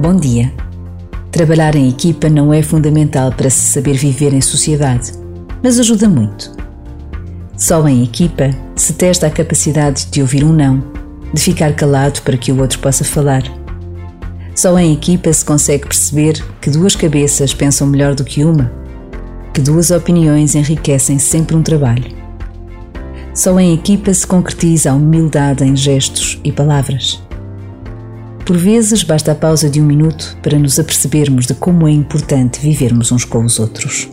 Bom dia. Trabalhar em equipa não é fundamental para se saber viver em sociedade, mas ajuda muito. Só em equipa se testa a capacidade de ouvir um não, de ficar calado para que o outro possa falar. Só em equipa se consegue perceber que duas cabeças pensam melhor do que uma, que duas opiniões enriquecem sempre um trabalho. Só em equipa se concretiza a humildade em gestos e palavras. Por vezes basta a pausa de um minuto para nos apercebermos de como é importante vivermos uns com os outros.